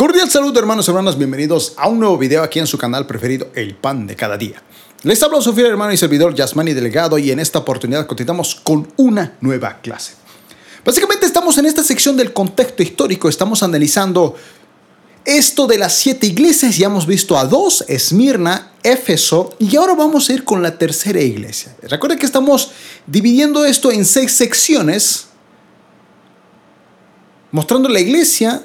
Cordial saludo hermanos y hermanas, bienvenidos a un nuevo video aquí en su canal preferido, El Pan de Cada Día. Les hablo su fiel hermano y servidor Yasmani Delegado y en esta oportunidad continuamos con una nueva clase. Básicamente estamos en esta sección del contexto histórico, estamos analizando esto de las siete iglesias, ya hemos visto a dos, Esmirna, Éfeso, y ahora vamos a ir con la tercera iglesia. Recuerden que estamos dividiendo esto en seis secciones, mostrando la iglesia,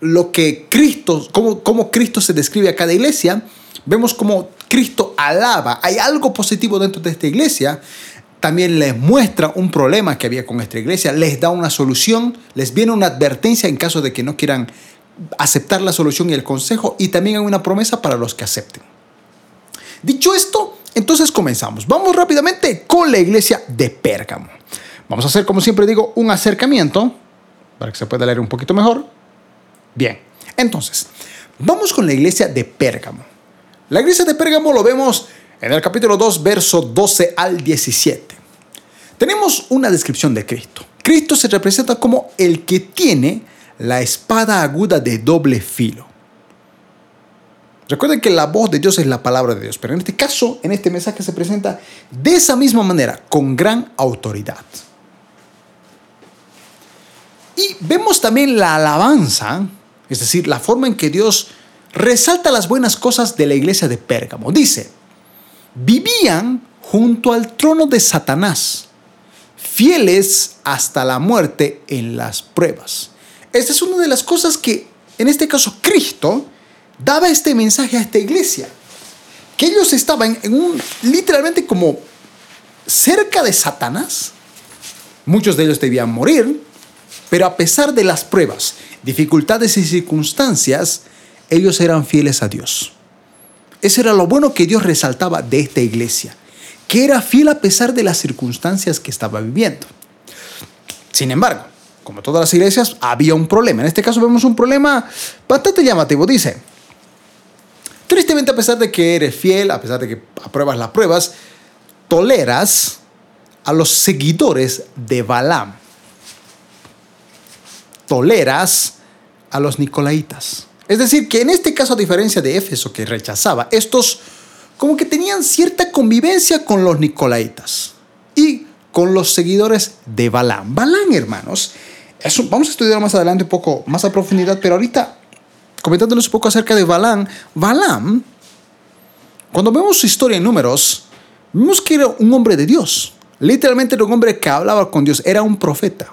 lo que Cristo, cómo, Cristo se describe a cada iglesia, vemos cómo Cristo alaba, hay algo positivo dentro de esta iglesia, también les muestra un problema que había con esta iglesia, les da una solución, les viene una advertencia en caso de que no quieran aceptar la solución y el consejo, y también hay una promesa para los que acepten. Dicho esto, entonces comenzamos. Vamos rápidamente con la iglesia de Pérgamo. Vamos a hacer, como siempre digo, un acercamiento para que se pueda leer un poquito mejor. Bien, entonces, vamos con la iglesia de Pérgamo. La iglesia de Pérgamo lo vemos en el capítulo 2, verso 12 al 17. Tenemos una descripción de Cristo. Cristo se representa como el que tiene la espada aguda de doble filo. Recuerden que la voz de Dios es la palabra de Dios, pero en este caso, en este mensaje se presenta de esa misma manera, con gran autoridad. Y vemos también la alabanza es decir, la forma en que Dios resalta las buenas cosas de la iglesia de Pérgamo. Dice, vivían junto al trono de Satanás, fieles hasta la muerte en las pruebas. Esta es una de las cosas que, en este caso, Cristo daba este mensaje a esta iglesia. Que ellos estaban en un, literalmente como cerca de Satanás. Muchos de ellos debían morir, pero a pesar de las pruebas, dificultades y circunstancias, ellos eran fieles a Dios. Ese era lo bueno que Dios resaltaba de esta iglesia, que era fiel a pesar de las circunstancias que estaba viviendo. Sin embargo, como todas las iglesias, había un problema. En este caso vemos un problema bastante llamativo. Dice, tristemente a pesar de que eres fiel, a pesar de que apruebas las pruebas, toleras a los seguidores de Balaam toleras a los nicolaitas. Es decir, que en este caso, a diferencia de Éfeso que rechazaba, estos como que tenían cierta convivencia con los nicolaitas y con los seguidores de Balaam. Balaam, hermanos, vamos a estudiar más adelante un poco más a profundidad, pero ahorita comentándoles un poco acerca de Balaam, Balaam, cuando vemos su historia en números, vemos que era un hombre de Dios. Literalmente era un hombre que hablaba con Dios, era un profeta.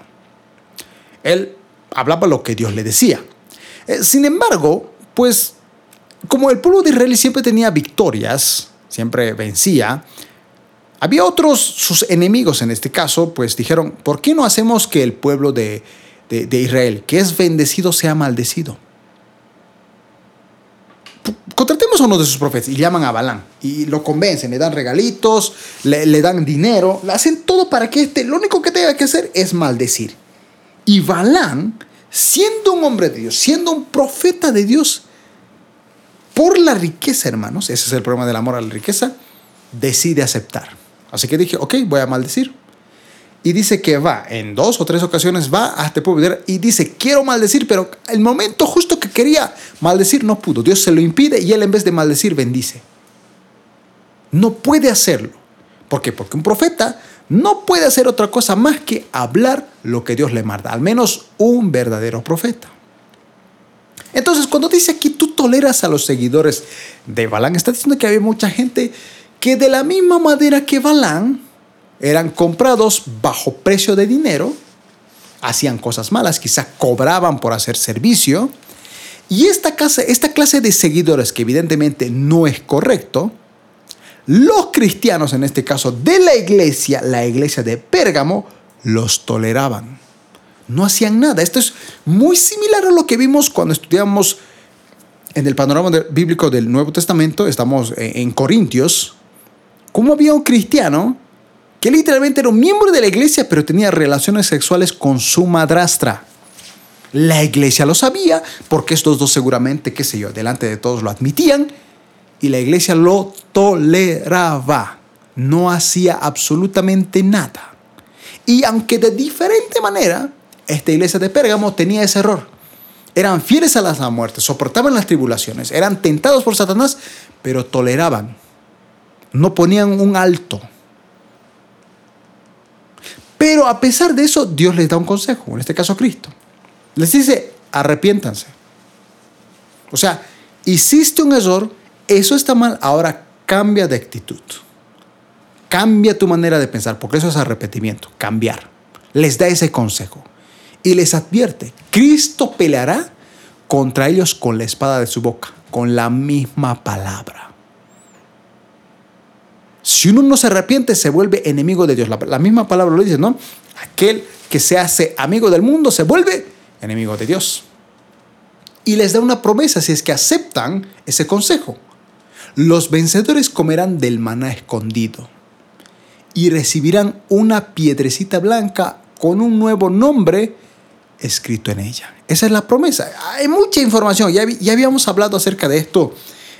Él hablaba lo que Dios le decía. Eh, sin embargo, pues como el pueblo de Israel siempre tenía victorias, siempre vencía, había otros, sus enemigos en este caso, pues dijeron, ¿por qué no hacemos que el pueblo de, Israel, que es bendecido, sea maldecido? Contratemos a uno de sus profetas y llaman a Balán y lo convencen, le dan regalitos, le, le dan dinero, le hacen todo para que este, lo único que tenga que hacer es maldecir. Y Balán, siendo un hombre de Dios, siendo un profeta de Dios, por la riqueza, hermanos, ese es el problema del amor a la riqueza, decide aceptar. Así que dije, ok, voy a maldecir. Y dice que va, en dos o tres ocasiones va a este pueblo y dice, quiero maldecir, pero el momento justo que quería maldecir no pudo. Dios se lo impide y él en vez de maldecir bendice. No puede hacerlo. ¿Por qué? Porque un profeta no puede hacer otra cosa más que hablar lo que Dios le manda, al menos un verdadero profeta. Entonces, cuando dice aquí tú toleras a los seguidores de Balán, está diciendo que había mucha gente que de la misma manera que Balán eran comprados bajo precio de dinero, hacían cosas malas, quizás cobraban por hacer servicio, y esta, esta clase de seguidores, que evidentemente no es correcto, los cristianos, en este caso de la iglesia, la iglesia de Pérgamo, los toleraban. No hacían nada. Esto es muy similar a lo que vimos cuando estudiamos en el panorama bíblico del Nuevo Testamento. Estamos en Corintios. Cómo había un cristiano que literalmente era un miembro de la iglesia, pero tenía relaciones sexuales con su madrastra. La iglesia lo sabía, porque estos dos seguramente, qué sé yo, delante de todos lo admitían, y la iglesia lo toleraba. No hacía absolutamente nada. Y aunque de diferente manera, esta iglesia de Pérgamo tenía ese error. eran fieles a la muerte, soportaban las tribulaciones, eran tentados por Satanás, pero toleraban, no ponían un alto. Pero a pesar de eso, Dios les da un consejo, en este caso Cristo. Les dice, arrepiéntanse. O sea, hiciste un error, eso está mal, ahora cambia de actitud. Cambia tu manera de pensar, porque eso es arrepentimiento, cambiar. Les da ese consejo y les advierte, Cristo peleará contra ellos con la espada de su boca, con la misma palabra. Si uno no se arrepiente, se vuelve enemigo de Dios. La, misma palabra lo dice, ¿no? Aquel que se hace amigo del mundo se vuelve enemigo de Dios. Y les da una promesa si es que aceptan ese consejo. Los vencedores comerán del maná escondido y recibirán una piedrecita blanca con un nuevo nombre escrito en ella. Esa es la promesa. Hay mucha información. Ya, ya habíamos hablado acerca de esto,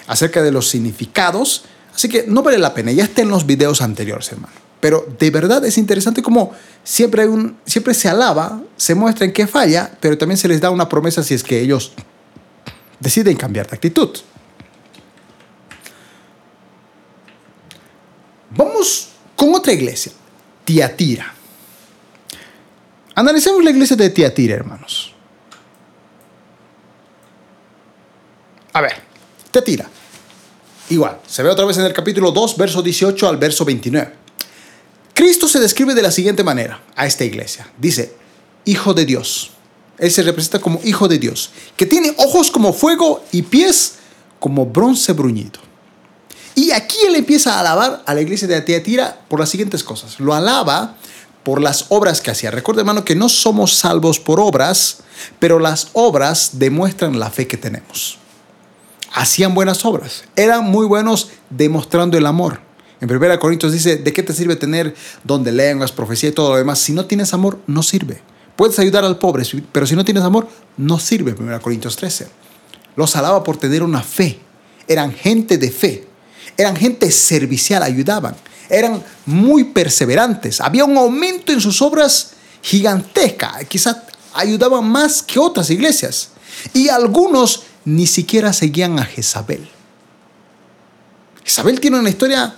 acerca de los significados. Así que no vale la pena. Ya está en los videos anteriores, hermano. Pero de verdad es interesante como siempre, hay un, siempre se alaba, se muestra en qué falla, pero también se les da una promesa si es que ellos deciden cambiar de actitud. Vamos con otra iglesia, Tiatira. Analicemos la iglesia de Tiatira, hermanos. A ver, Tiatira. Igual, se ve otra vez en el capítulo 2, verso 18 al verso 29. Cristo se describe de la siguiente manera a esta iglesia. Dice, Hijo de Dios. Él se representa como Hijo de Dios, que tiene ojos como fuego y pies como bronce bruñido. Y aquí él empieza a alabar a la iglesia de Tiatira por las siguientes cosas. Lo alaba por las obras que hacía. Recuerda, hermano, que no somos salvos por obras, pero las obras demuestran la fe que tenemos. Hacían buenas obras, eran muy buenos demostrando el amor. En 1 Corintios dice, ¿de qué te sirve tener donde lenguas, profecía y todo lo demás? Si no tienes amor, no sirve. Puedes ayudar al pobre, pero si no tienes amor, no sirve. 1 Corintios 13. Los alaba por tener una fe. Eran gente de fe. Eran gente servicial, ayudaban. Eran muy perseverantes. Había un aumento en sus obras gigantesca. Quizás ayudaban más que otras iglesias. Y algunos ni siquiera seguían a Jezabel. Jezabel tiene una historia...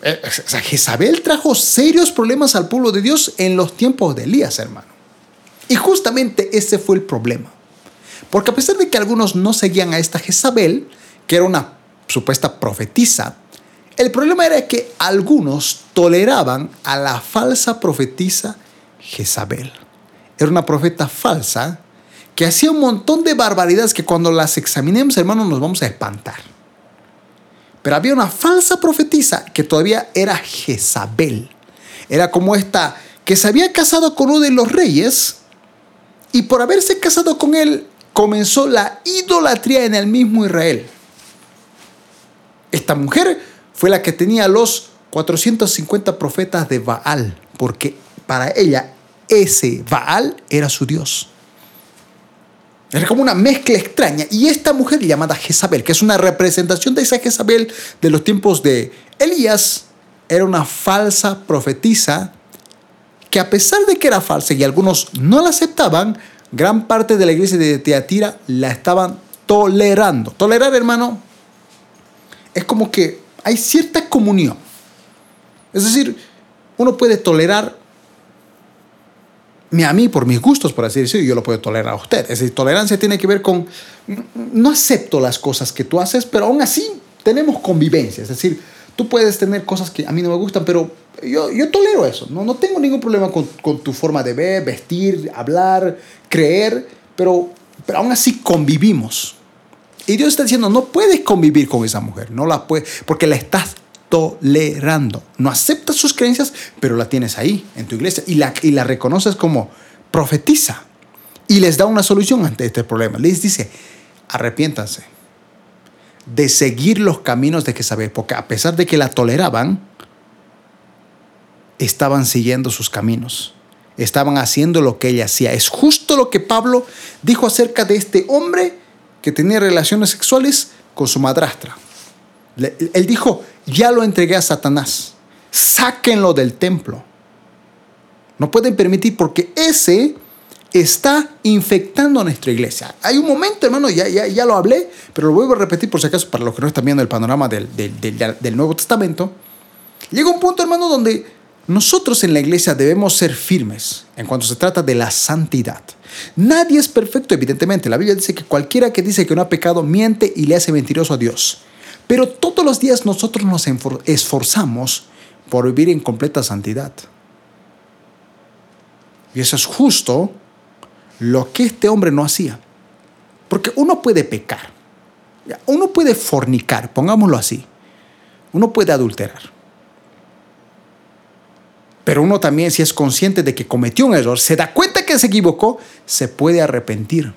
Eh, Jezabel trajo serios problemas al pueblo de Dios en los tiempos de Elías, hermano. Y justamente ese fue el problema. Porque a pesar de que algunos no seguían a esta Jezabel, que era una supuesta profetisa, el problema era que algunos toleraban a la falsa profetisa Jezabel. Era una profeta falsa que hacía un montón de barbaridades que cuando las examinemos, hermanos, nos vamos a espantar. Pero había una falsa profetisa que todavía era Jezabel. Era como esta que se había casado con uno de los reyes y por haberse casado con él comenzó la idolatría en el mismo Israel. Esta mujer fue la que tenía los 450 profetas de Baal, porque para ella ese Baal era su Dios. Era como una mezcla extraña. Y esta mujer llamada Jezabel, que es una representación de esa Jezabel de los tiempos de Elías, era una falsa profetisa que a pesar de que era falsa y algunos no la aceptaban, gran parte de la iglesia de Teatira la estaban tolerando. Tolerar, hermano, es como que hay cierta comunión. Es decir, uno puede tolerar a mí por mis gustos, por así decirlo, yo lo puedo tolerar a usted. Es decir, tolerancia tiene que ver con, no acepto las cosas que tú haces, pero aún así tenemos convivencia. Es decir, tú puedes tener cosas que a mí no me gustan, pero yo, yo tolero eso. No, no tengo ningún problema con, con tu forma de ver, vestir, hablar, creer, pero, pero aún así convivimos. Y Dios está diciendo, no puedes convivir con esa mujer, no la puedes, porque la estás tolerando. No aceptas sus creencias, pero la tienes ahí, en tu iglesia, y la, y la reconoces como profetiza. Y les da una solución ante este problema. Les dice, arrepiéntanse de seguir los caminos de Jezabel, porque a pesar de que la toleraban, estaban siguiendo sus caminos, estaban haciendo lo que ella hacía. Es justo lo que Pablo dijo acerca de este hombre que tenía relaciones sexuales con su madrastra. Él dijo, ya lo entregué a Satanás, sáquenlo del templo. No pueden permitir porque ese está infectando a nuestra iglesia. Hay un momento, hermano, ya, ya, ya lo hablé, pero lo vuelvo a repetir por si acaso para los que no están viendo el panorama del, del, del, del Nuevo Testamento. Llega un punto, hermano, donde nosotros en la iglesia debemos ser firmes en cuanto se trata de la santidad. Nadie es perfecto, evidentemente. La Biblia dice que cualquiera que dice que no ha pecado miente y le hace mentiroso a Dios. Pero todos los días nosotros nos esforzamos por vivir en completa santidad. Y eso es justo lo que este hombre no hacía. Porque uno puede pecar, uno puede fornicar, pongámoslo así, uno puede adulterar. Pero uno también, si es consciente de que cometió un error, se da cuenta que se equivocó, se puede arrepentir.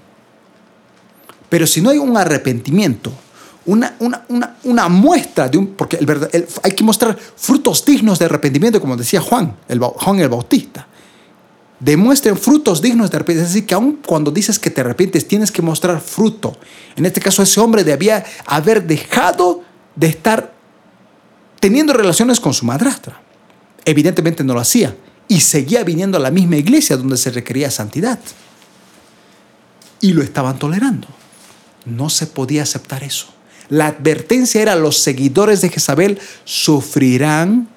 Pero si no hay un arrepentimiento, una, una, muestra de un... Porque el, hay que mostrar frutos dignos de arrepentimiento, como decía Juan, el, Juan el Bautista demuestren frutos dignos de arrepentimiento. Es decir, que aun cuando dices que te arrepientes, tienes que mostrar fruto. En este caso, ese hombre debía haber dejado de estar teniendo relaciones con su madrastra. Evidentemente no lo hacía y seguía viniendo a la misma iglesia donde se requería santidad. Y lo estaban tolerando. No se podía aceptar eso. La advertencia era los seguidores de Jezabel sufrirán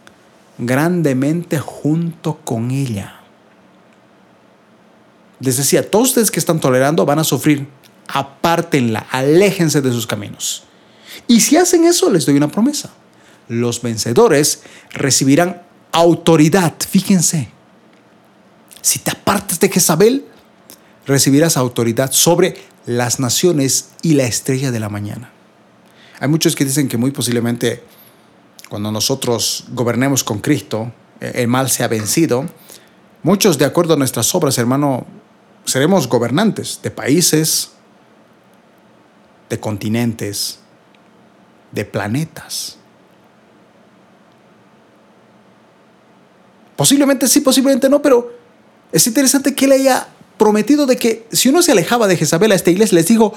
grandemente junto con ella. Les decía, todos ustedes que están tolerando van a sufrir. Apártenla, aléjense de sus caminos. Y si hacen eso, les doy una promesa. Los vencedores recibirán autoridad. Fíjense. Si te apartas de Jezabel, recibirás autoridad sobre las naciones y la estrella de la mañana. Hay muchos que dicen que muy posiblemente cuando nosotros gobernemos con Cristo, el mal se ha vencido. Muchos, de acuerdo a nuestras obras, hermano, seremos gobernantes de países, de continentes, de planetas. Posiblemente sí, posiblemente no, pero es interesante que él haya prometido de que si uno se alejaba de Jezabel a esta iglesia, les dijo,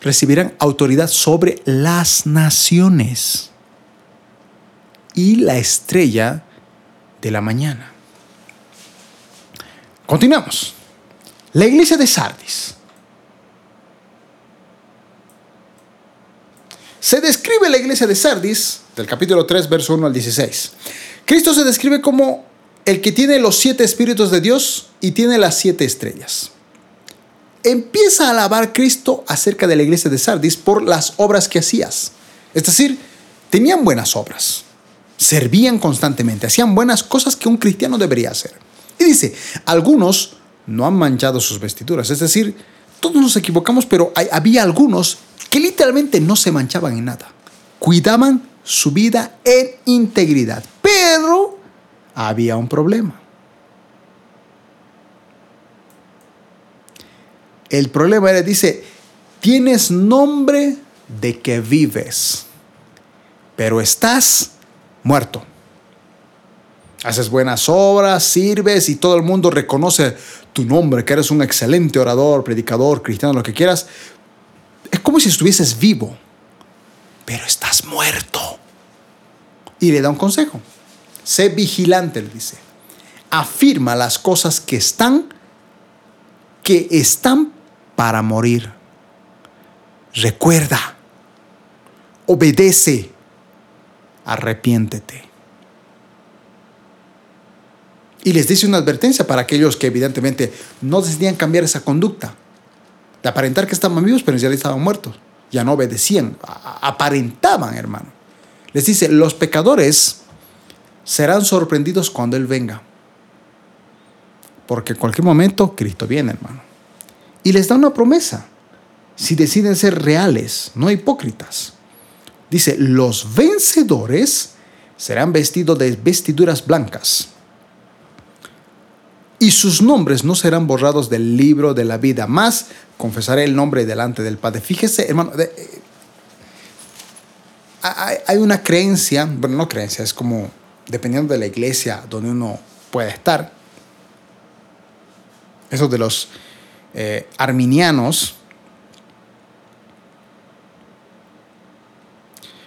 recibirán autoridad sobre las naciones y la estrella de la mañana. Continuamos. La iglesia de Sardis. Se describe la iglesia de Sardis, del capítulo 3, verso 1 al 16. Cristo se describe como el que tiene los siete espíritus de Dios y tiene las siete estrellas. Empieza a alabar Cristo acerca de la iglesia de Sardis por las obras que hacías. Es decir, tenían buenas obras, servían constantemente, hacían buenas cosas que un cristiano debería hacer. Y dice, algunos no han manchado sus vestiduras. Es decir, todos nos equivocamos, pero había algunos que literalmente no se manchaban en nada. Cuidaban su vida en integridad. Pero había un problema. El problema era, dice, tienes nombre de que vives, pero estás muerto. Haces buenas obras, sirves y todo el mundo reconoce tu nombre, que eres un excelente orador, predicador, cristiano, lo que quieras. Es como si estuvieses vivo, pero estás muerto. Y le da un consejo. Sé vigilante, le dice. Afirma las cosas que están, que están para morir. Recuerda, obedece, arrepiéntete. Y les dice una advertencia para aquellos que evidentemente no decidían cambiar esa conducta. De aparentar que estaban vivos, pero realidad estaban muertos. Ya no obedecían, aparentaban, hermano. Les dice, los pecadores serán sorprendidos cuando Él venga. Porque en cualquier momento Cristo viene, hermano. Y les da una promesa. Si deciden ser reales, no hipócritas. Dice, los vencedores serán vestidos de vestiduras blancas y sus nombres no serán borrados del libro de la vida. Más confesaré el nombre delante del Padre. Fíjese, hermano, eh, hay una creencia, bueno, no creencia, es como dependiendo de la iglesia donde uno pueda estar. Eso de los eh, arminianos,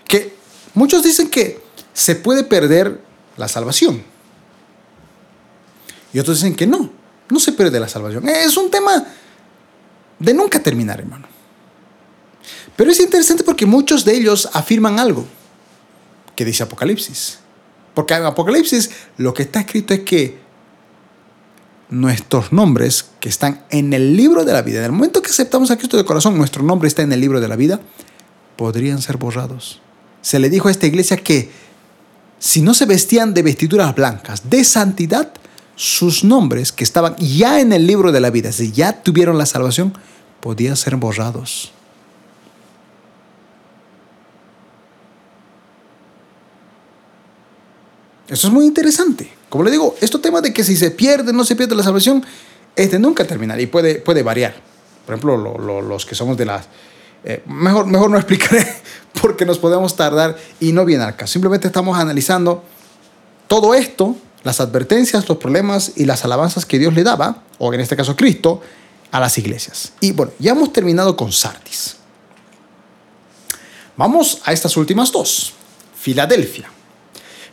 que muchos dicen que se puede perder la salvación. Y otros dicen que no, no se pierde la salvación. Es un tema de nunca terminar, hermano. Pero es interesante porque muchos de ellos afirman algo que dice Apocalipsis. Porque en Apocalipsis lo que está escrito es que nuestros nombres que están en el libro de la vida, en el momento que aceptamos a Cristo de corazón, nuestro nombre está en el libro de la vida, podrían ser borrados. Se le dijo a esta iglesia que si no se vestían de vestiduras blancas, de santidad, sus nombres que estaban ya en el libro de la vida, si ya tuvieron la salvación, podían ser borrados. Eso es muy interesante. Como le digo, esto tema de que si se pierde, no se pierde la salvación, es de nunca terminar y puede, puede variar. Por ejemplo, los que somos de las... Eh, mejor, mejor no explicaré porque nos podemos tardar y no viene al caso. Simplemente estamos analizando todo esto, las advertencias, los problemas y las alabanzas que Dios le daba, o en este caso Cristo, a las iglesias. Y bueno, ya hemos terminado con Sardis. Vamos a estas últimas dos. Filadelfia.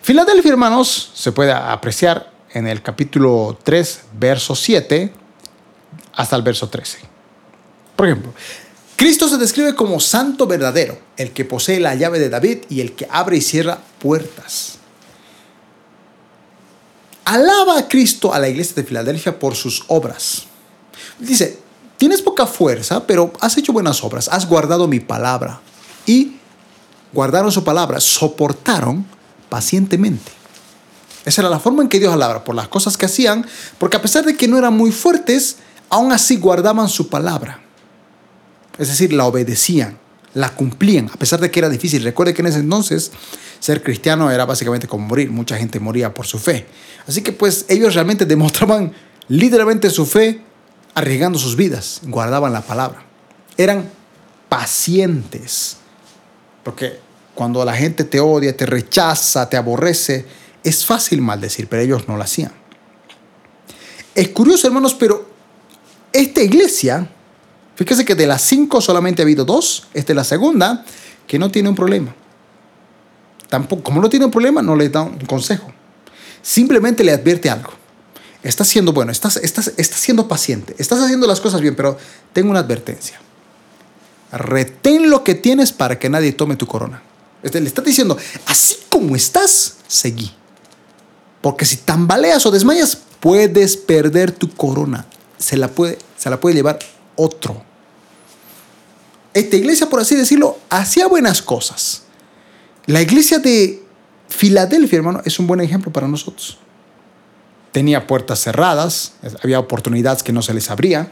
Filadelfia, hermanos, se puede apreciar en el capítulo 3, verso 7 hasta el verso 13. Por ejemplo, Cristo se describe como santo verdadero, el que posee la llave de David y el que abre y cierra puertas. Alaba a Cristo a la iglesia de Filadelfia por sus obras. Dice, tienes poca fuerza, pero has hecho buenas obras, has guardado mi palabra. Y guardaron su palabra, soportaron pacientemente. Esa era la forma en que Dios hablaba, por las cosas que hacían, porque a pesar de que no eran muy fuertes, aún así guardaban su palabra. Es decir, la obedecían, la cumplían, a pesar de que era difícil. Recuerde que en ese entonces ser cristiano era básicamente como morir, mucha gente moría por su fe. Así que pues ellos realmente demostraban literalmente su fe arriesgando sus vidas, guardaban la palabra. Eran pacientes, porque cuando la gente te odia, te rechaza, te aborrece, es fácil maldecir, pero ellos no lo hacían. Es curioso, hermanos, pero esta iglesia, fíjese que de las cinco solamente ha habido dos, esta es la segunda, que no tiene un problema. Tampoco, como no tiene un problema, no le da un consejo. Simplemente le advierte algo. Estás siendo bueno, estás, estás, estás siendo paciente, estás haciendo las cosas bien, pero tengo una advertencia. Retén lo que tienes para que nadie tome tu corona. Le está diciendo, así como estás, seguí. Porque si tambaleas o desmayas, puedes perder tu corona. Se la puede, se la puede llevar otro. Esta iglesia, por así decirlo, hacía buenas cosas. La iglesia de Filadelfia, hermano, es un buen ejemplo para nosotros. Tenía puertas cerradas, había oportunidades que no se les abrían.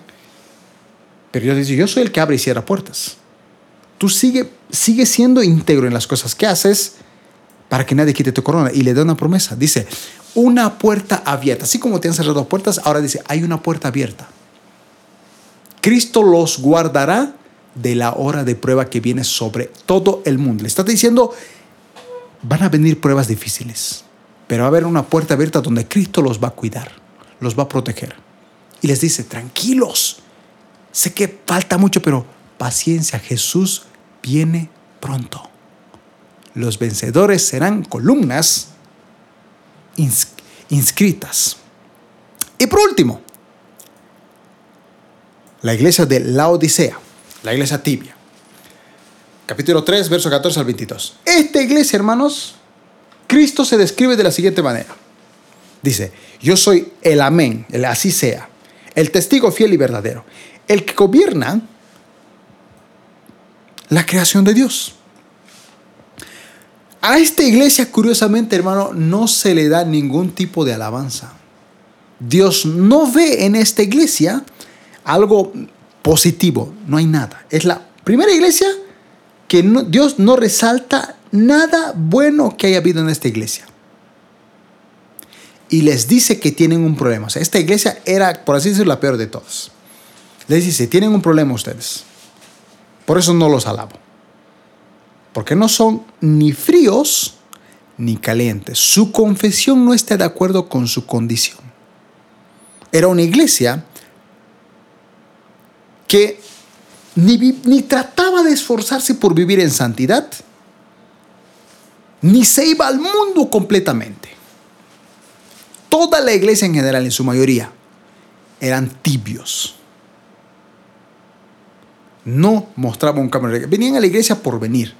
Pero Dios dice, yo soy el que abre y cierra puertas tú sigue, sigue siendo íntegro en las cosas que haces para que nadie quite tu corona. Y le da una promesa. Dice, una puerta abierta. Así como te han cerrado puertas, ahora dice, hay una puerta abierta. Cristo los guardará de la hora de prueba que viene sobre todo el mundo. Le está diciendo, van a venir pruebas difíciles, pero va a haber una puerta abierta donde Cristo los va a cuidar, los va a proteger. Y les dice, tranquilos, sé que falta mucho, pero paciencia, Jesús viene pronto. Los vencedores serán columnas inscritas. Y por último, la iglesia de la Odisea, la iglesia tibia. Capítulo 3, verso 14 al 22. Esta iglesia, hermanos, Cristo se describe de la siguiente manera. Dice, yo soy el amén, el así sea, el testigo fiel y verdadero, el que gobierna la creación de Dios. A esta iglesia, curiosamente, hermano, no se le da ningún tipo de alabanza. Dios no ve en esta iglesia algo positivo, no hay nada. Es la primera iglesia que Dios no resalta nada bueno que haya habido en esta iglesia. Y les dice que tienen un problema. Esta iglesia era, por así decirlo, la peor de todas. Les dice, tienen un problema ustedes. Por eso no los alabo. Porque no son ni fríos ni calientes. Su confesión no está de acuerdo con su condición. Era una iglesia que ni, ni, trataba de esforzarse por vivir en santidad, ni se iba al mundo completamente. Toda la iglesia en general, en su mayoría, eran tibios. No mostraban un cambio real. Venían a la iglesia por venir.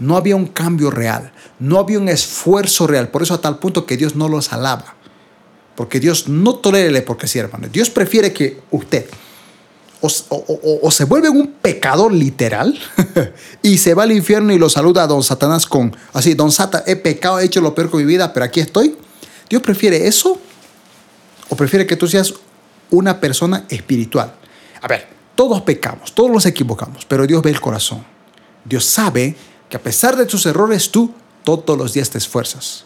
No había un cambio real. No había un esfuerzo real. Por eso a tal punto que Dios no los alaba. Porque Dios no tolera la hipocresía, hermano. Dios prefiere que usted o, se vuelve un pecador literal y se va al infierno y lo saluda a don Satanás con así, don Sata, he pecado, he hecho lo peor con mi vida, pero aquí estoy. Dios prefiere eso o prefiere que tú seas una persona espiritual. A ver, todos pecamos, todos nos equivocamos, pero Dios ve el corazón. Dios sabe que a pesar de tus errores, tú todos los días te esfuerzas.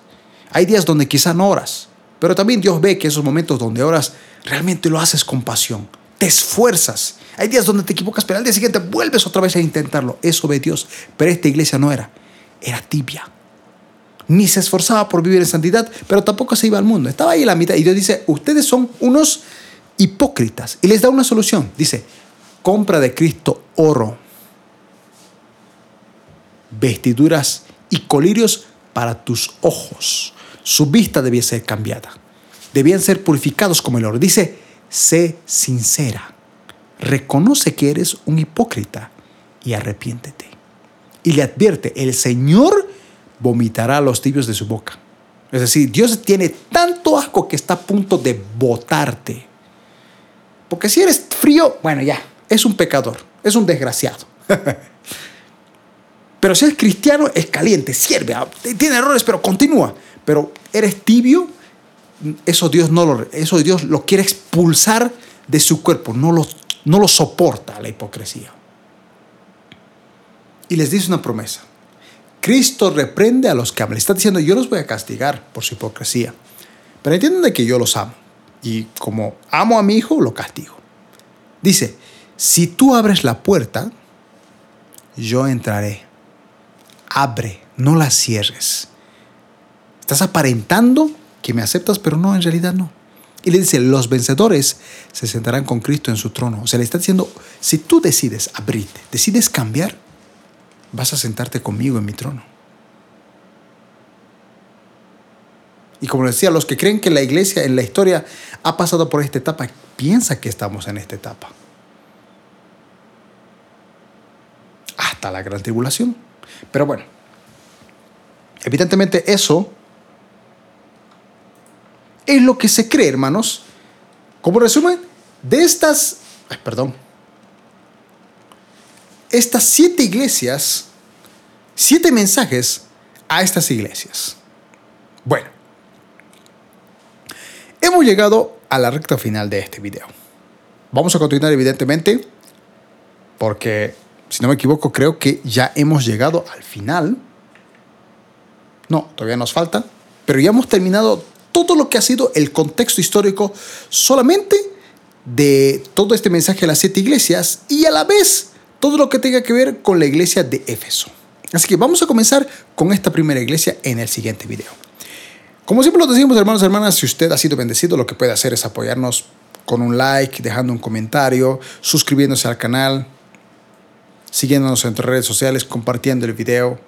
Hay días donde quizá no oras, pero también Dios ve que esos momentos donde oras realmente lo haces con pasión te esfuerzas. Hay días donde te equivocas, pero al día siguiente vuelves otra vez a intentarlo. Eso ve Dios. Pero esta iglesia no era. Era tibia. Ni se esforzaba por vivir en santidad, pero tampoco se iba al mundo. Estaba ahí en la mitad. Y Dios dice, ustedes son unos hipócritas. Y les da una solución. Dice, compra de Cristo oro, vestiduras y colirios para tus ojos. Su vista debía ser cambiada. Debían ser purificados como el oro. Dice, sé sincera, reconoce que eres un hipócrita y arrepiéntete. Y le advierte, el Señor vomitará los tibios de su boca. Es decir, Dios tiene tanto asco que está a punto de botarte. Porque si eres frío, bueno, ya, es un pecador, es un desgraciado. pero si eres cristiano, es caliente, sirve, ah, tiene errores, pero continúa. Pero eres tibio, eso Dios no lo, Dios lo quiere expulsar de su cuerpo, no lo, no lo soporta la hipocresía. Y les dice una promesa. Cristo reprende a los que. Le está diciendo, yo los voy a castigar por su hipocresía. Pero entienden de que yo los amo. Y como amo a mi hijo, lo castigo. Dice, si tú abres la puerta, yo entraré. Abre, no la cierres. Estás aparentando que me aceptas, pero no, en realidad no. Y le dice, los vencedores se sentarán con Cristo en su trono. O sea, le está diciendo, si tú decides abrirte, decides cambiar, vas a sentarte conmigo en mi trono. Y como decía, los que creen que la iglesia en la historia ha pasado por esta etapa, piensa que estamos en esta etapa. La gran tribulación. Pero bueno, evidentemente eso es lo que se cree, hermanos. Como resumen, de estas, perdón, estas siete iglesias, siete mensajes a estas iglesias. Bueno, hemos llegado a la recta final de este video. Vamos a continuar evidentemente porque, si no me equivoco, creo que ya hemos llegado al final. No, todavía nos falta, pero ya hemos terminado todo lo que ha sido el contexto histórico solamente de todo este mensaje de las siete iglesias y a la vez todo lo que tenga que ver con la iglesia de Éfeso. Así que vamos a comenzar con esta primera iglesia en el siguiente video. Como siempre lo decimos, hermanos y hermanas, si usted ha sido bendecido, lo que puede hacer es apoyarnos con un like, dejando un comentario, suscribiéndose al canal, siguiéndonos en nuestras redes sociales, compartiendo el video,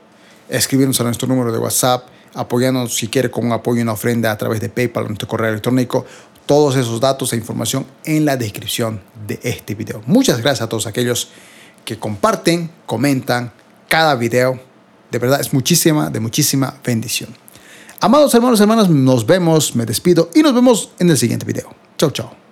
escribiéndonos a nuestro número de WhatsApp apoyándonos si quiere con un apoyo y una ofrenda a través de PayPal o nuestro correo electrónico. Todos esos datos e información en la descripción de este video. Muchas gracias a todos aquellos que comparten, comentan cada video. De verdad es muchísima, de muchísima bendición. Amados hermanos y hermanas, nos vemos, me despido y nos vemos en el siguiente video. Chau, chau.